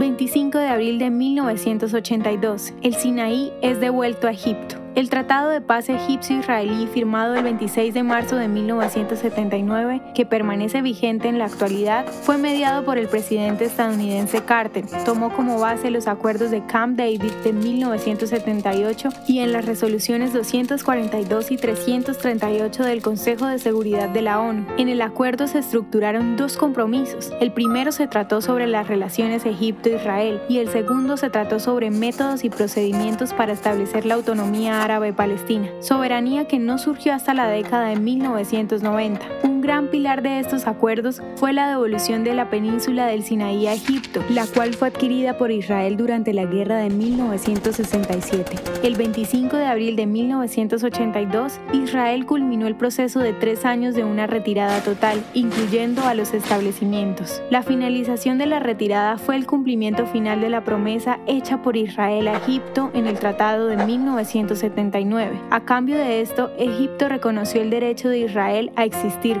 25 de abril de 1982, el Sinaí es devuelto a Egipto. El Tratado de Paz egipcio-israelí firmado el 26 de marzo de 1979, que permanece vigente en la actualidad, fue mediado por el presidente estadounidense Carter. Tomó como base los acuerdos de Camp David de 1978 y en las resoluciones 242 y 338 del Consejo de Seguridad de la ONU. En el acuerdo se estructuraron dos compromisos. El primero se trató sobre las relaciones Egipto-Israel y el segundo se trató sobre métodos y procedimientos para establecer la autonomía árabe-palestina, soberanía que no surgió hasta la década de 1990. Gran pilar de estos acuerdos fue la devolución de la península del Sinaí a Egipto, la cual fue adquirida por Israel durante la guerra de 1967. El 25 de abril de 1982, Israel culminó el proceso de tres años de una retirada total, incluyendo a los establecimientos. La finalización de la retirada fue el cumplimiento final de la promesa hecha por Israel a Egipto en el Tratado de 1970 a cambio de esto, Egipto reconoció el derecho de Israel a existir